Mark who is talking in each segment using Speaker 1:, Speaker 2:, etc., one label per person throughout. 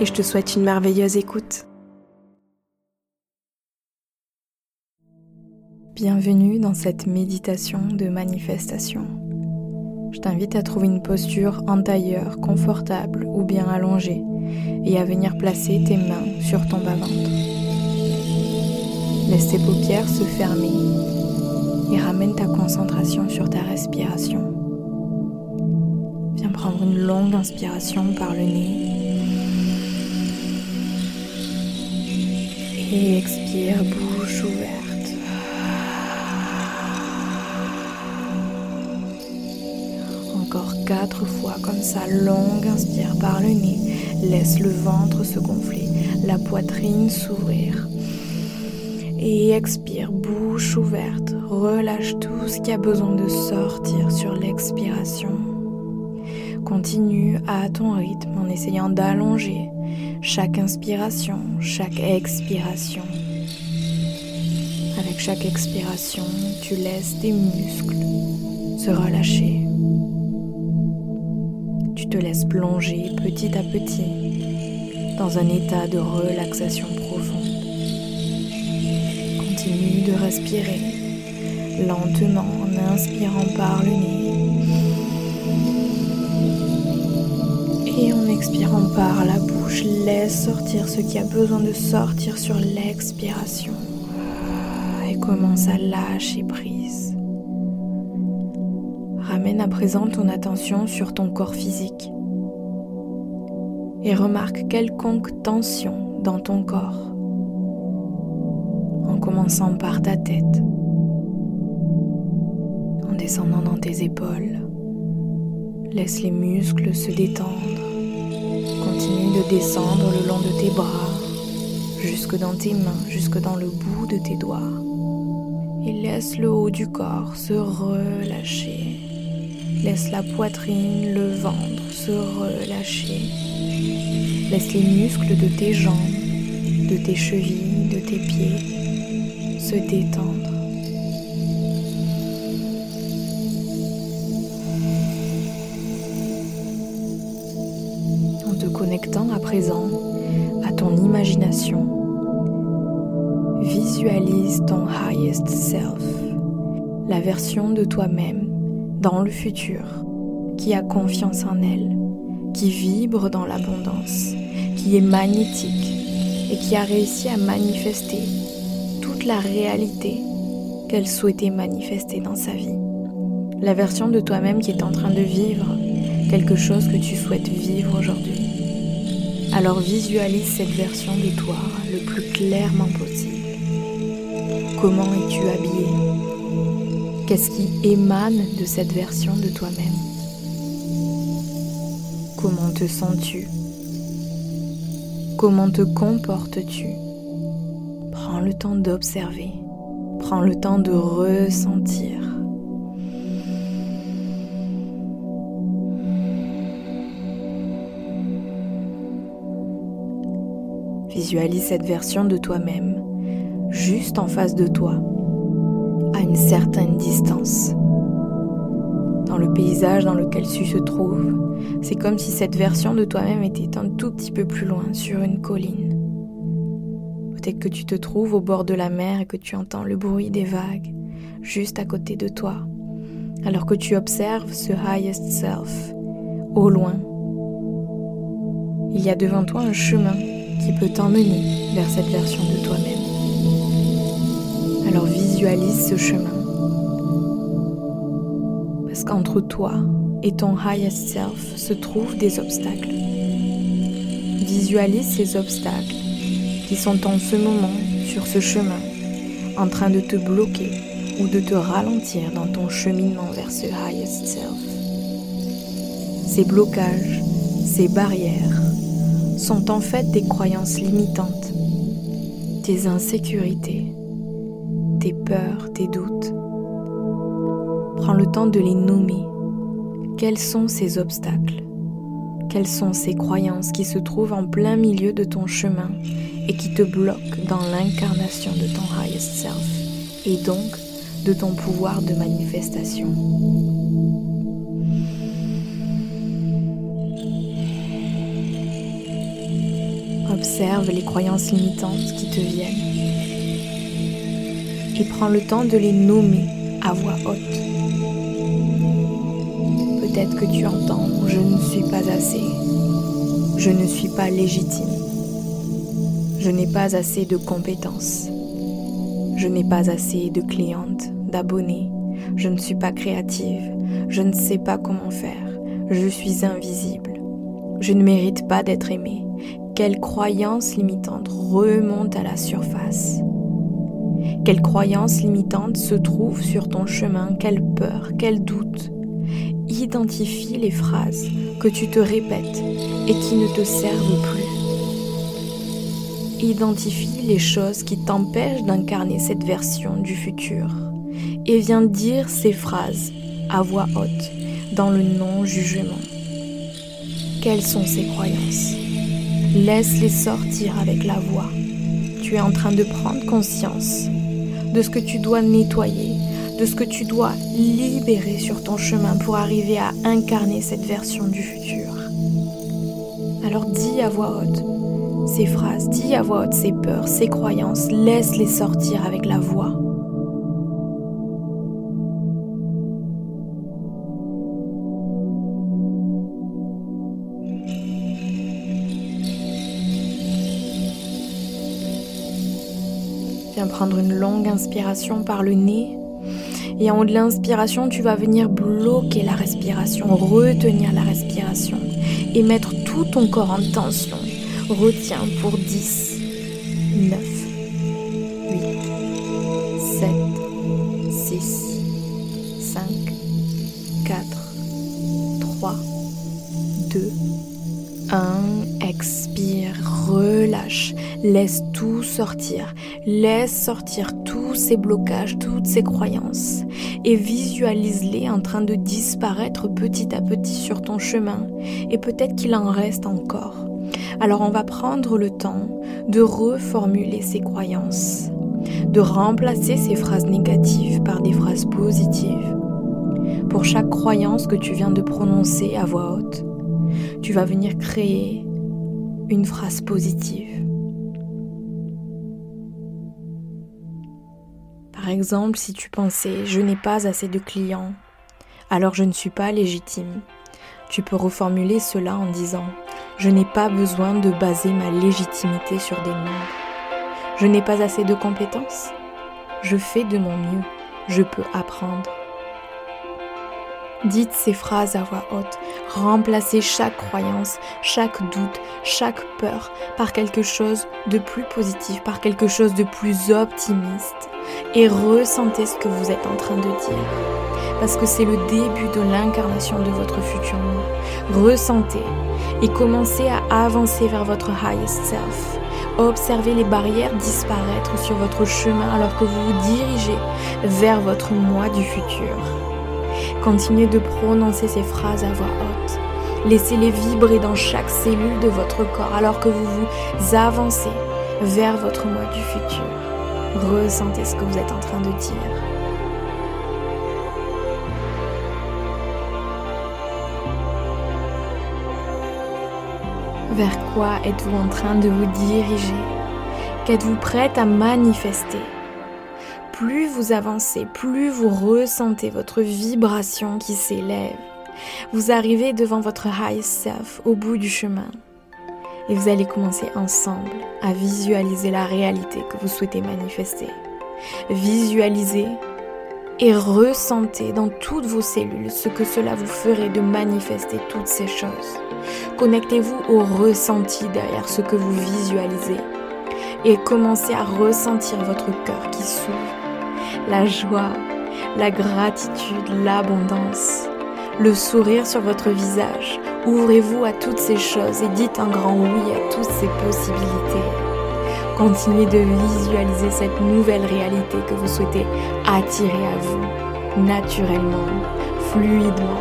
Speaker 1: et je te souhaite une merveilleuse écoute. Bienvenue dans cette méditation de manifestation. Je t'invite à trouver une posture en tailleur, confortable ou bien allongée et à venir placer tes mains sur ton bas-ventre. Laisse tes paupières se fermer et ramène ta concentration sur ta respiration. Viens prendre une longue inspiration par le nez et expire bouche ouverte. Encore quatre fois comme ça, longue inspire par le nez, laisse le ventre se gonfler, la poitrine s'ouvrir. Et expire bouche ouverte, relâche tout ce qui a besoin de sortir sur l'expiration. Continue à ton rythme en essayant d'allonger chaque inspiration, chaque expiration. Avec chaque expiration, tu laisses tes muscles se relâcher. Tu te laisses plonger petit à petit dans un état de relaxation profonde. Continue de respirer lentement en inspirant par le nez et en expirant par la bouche laisse sortir ce qui a besoin de sortir sur l'expiration. Et commence à lâcher prise. Ramène à présent ton attention sur ton corps physique. Et remarque quelconque tension dans ton corps. En commençant par ta tête, en descendant dans tes épaules. Laisse les muscles se détendre Continue de descendre le long de tes bras, jusque dans tes mains, jusque dans le bout de tes doigts. Et laisse le haut du corps se relâcher. Laisse la poitrine, le ventre se relâcher. Laisse les muscles de tes jambes, de tes chevilles, de tes pieds se détendre. Connectant à présent à ton imagination, visualise ton highest self, la version de toi-même dans le futur qui a confiance en elle, qui vibre dans l'abondance, qui est magnétique et qui a réussi à manifester toute la réalité qu'elle souhaitait manifester dans sa vie. La version de toi-même qui est en train de vivre quelque chose que tu souhaites vivre aujourd'hui. Alors visualise cette version de toi le plus clairement possible. Comment es-tu habillé? Qu'est-ce qui émane de cette version de toi-même? Comment te sens-tu? Comment te comportes-tu? Prends le temps d'observer. Prends le temps de ressentir. Visualise cette version de toi-même juste en face de toi, à une certaine distance. Dans le paysage dans lequel tu se trouves, c'est comme si cette version de toi-même était un tout petit peu plus loin sur une colline. Peut-être que tu te trouves au bord de la mer et que tu entends le bruit des vagues juste à côté de toi, alors que tu observes ce highest self au loin. Il y a devant toi un chemin qui peut t'emmener vers cette version de toi-même. Alors visualise ce chemin. Parce qu'entre toi et ton highest self se trouvent des obstacles. Visualise ces obstacles qui sont en ce moment sur ce chemin en train de te bloquer ou de te ralentir dans ton cheminement vers ce highest self. Ces blocages, ces barrières sont en fait des croyances limitantes, tes insécurités, tes peurs, tes doutes. Prends le temps de les nommer. Quels sont ces obstacles? Quelles sont ces croyances qui se trouvent en plein milieu de ton chemin et qui te bloquent dans l'incarnation de ton highest self et donc de ton pouvoir de manifestation? Observe les croyances limitantes qui te viennent. Et prends le temps de les nommer à voix haute. Peut-être que tu entends ⁇ Je ne suis pas assez ⁇ Je ne suis pas légitime ⁇ Je n'ai pas assez de compétences ⁇ Je n'ai pas assez de clientes, d'abonnés ⁇ Je ne suis pas créative ⁇ Je ne sais pas comment faire ⁇ Je suis invisible ⁇ Je ne mérite pas d'être aimée quelle croyance limitante remonte à la surface Quelle croyance limitante se trouve sur ton chemin Quelle peur Quel doute Identifie les phrases que tu te répètes et qui ne te servent plus. Identifie les choses qui t'empêchent d'incarner cette version du futur et viens dire ces phrases à voix haute dans le non-jugement. Quelles sont ces croyances? Laisse-les sortir avec la voix. Tu es en train de prendre conscience de ce que tu dois nettoyer, de ce que tu dois libérer sur ton chemin pour arriver à incarner cette version du futur. Alors dis à voix haute ces phrases, dis à voix haute ces peurs, ces croyances, laisse-les sortir avec la voix. Prendre une longue inspiration par le nez. Et en haut de l'inspiration, tu vas venir bloquer la respiration, retenir la respiration et mettre tout ton corps en tension. Retiens pour 10, 9, laisse tout sortir. Laisse sortir tous ces blocages, toutes ces croyances et visualise-les en train de disparaître petit à petit sur ton chemin et peut-être qu'il en reste encore. Alors on va prendre le temps de reformuler ces croyances, de remplacer ces phrases négatives par des phrases positives. Pour chaque croyance que tu viens de prononcer à voix haute, tu vas venir créer une phrase positive. Par exemple, si tu pensais je n'ai pas assez de clients, alors je ne suis pas légitime, tu peux reformuler cela en disant je n'ai pas besoin de baser ma légitimité sur des nombres. Je n'ai pas assez de compétences. Je fais de mon mieux. Je peux apprendre. Dites ces phrases à voix haute. Remplacez chaque croyance, chaque doute, chaque peur par quelque chose de plus positif, par quelque chose de plus optimiste. Et ressentez ce que vous êtes en train de dire. Parce que c'est le début de l'incarnation de votre futur moi. Ressentez et commencez à avancer vers votre highest self. Observez les barrières disparaître sur votre chemin alors que vous vous dirigez vers votre moi du futur. Continuez de prononcer ces phrases à voix haute. Laissez-les vibrer dans chaque cellule de votre corps alors que vous vous avancez vers votre moi du futur. Ressentez ce que vous êtes en train de dire. Vers quoi êtes-vous en train de vous diriger? Qu'êtes-vous prête à manifester? Plus vous avancez, plus vous ressentez votre vibration qui s'élève. Vous arrivez devant votre high self au bout du chemin. Et vous allez commencer ensemble à visualiser la réalité que vous souhaitez manifester. Visualisez et ressentez dans toutes vos cellules ce que cela vous ferait de manifester toutes ces choses. Connectez-vous au ressenti derrière ce que vous visualisez et commencez à ressentir votre cœur qui s'ouvre la joie, la gratitude, l'abondance, le sourire sur votre visage Ouvrez-vous à toutes ces choses et dites un grand oui à toutes ces possibilités. Continuez de visualiser cette nouvelle réalité que vous souhaitez attirer à vous, naturellement, fluidement.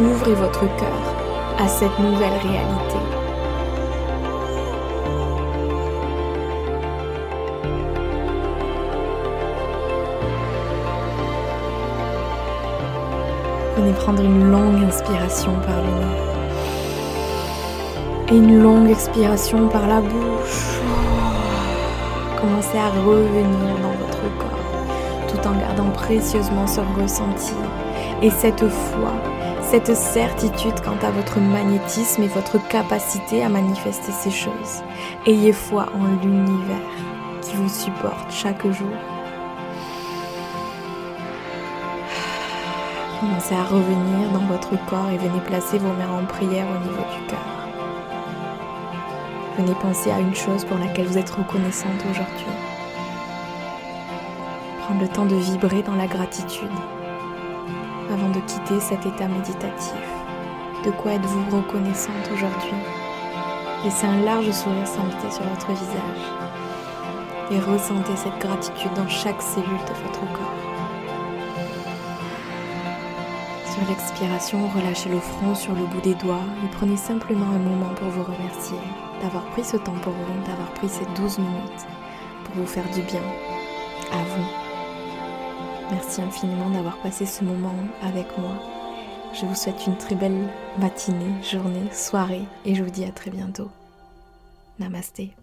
Speaker 1: Ouvrez votre cœur à cette nouvelle réalité. Venez prendre une longue inspiration par le nez et une longue expiration par la bouche. Commencez à revenir dans votre corps tout en gardant précieusement ce ressenti et cette foi, cette certitude quant à votre magnétisme et votre capacité à manifester ces choses. Ayez foi en l'univers qui vous supporte chaque jour. Commencez à revenir dans votre corps et venez placer vos mains en prière au niveau du cœur. Venez penser à une chose pour laquelle vous êtes reconnaissante aujourd'hui. Prendre le temps de vibrer dans la gratitude avant de quitter cet état méditatif. De quoi êtes-vous reconnaissante aujourd'hui? Laissez un large sourire s'inviter sur votre visage et ressentez cette gratitude dans chaque cellule de votre corps. Sur l'expiration, relâchez le front sur le bout des doigts et prenez simplement un moment pour vous remercier d'avoir pris ce temps pour vous, d'avoir pris ces 12 minutes pour vous faire du bien à vous. Merci infiniment d'avoir passé ce moment avec moi. Je vous souhaite une très belle matinée, journée, soirée et je vous dis à très bientôt. Namasté.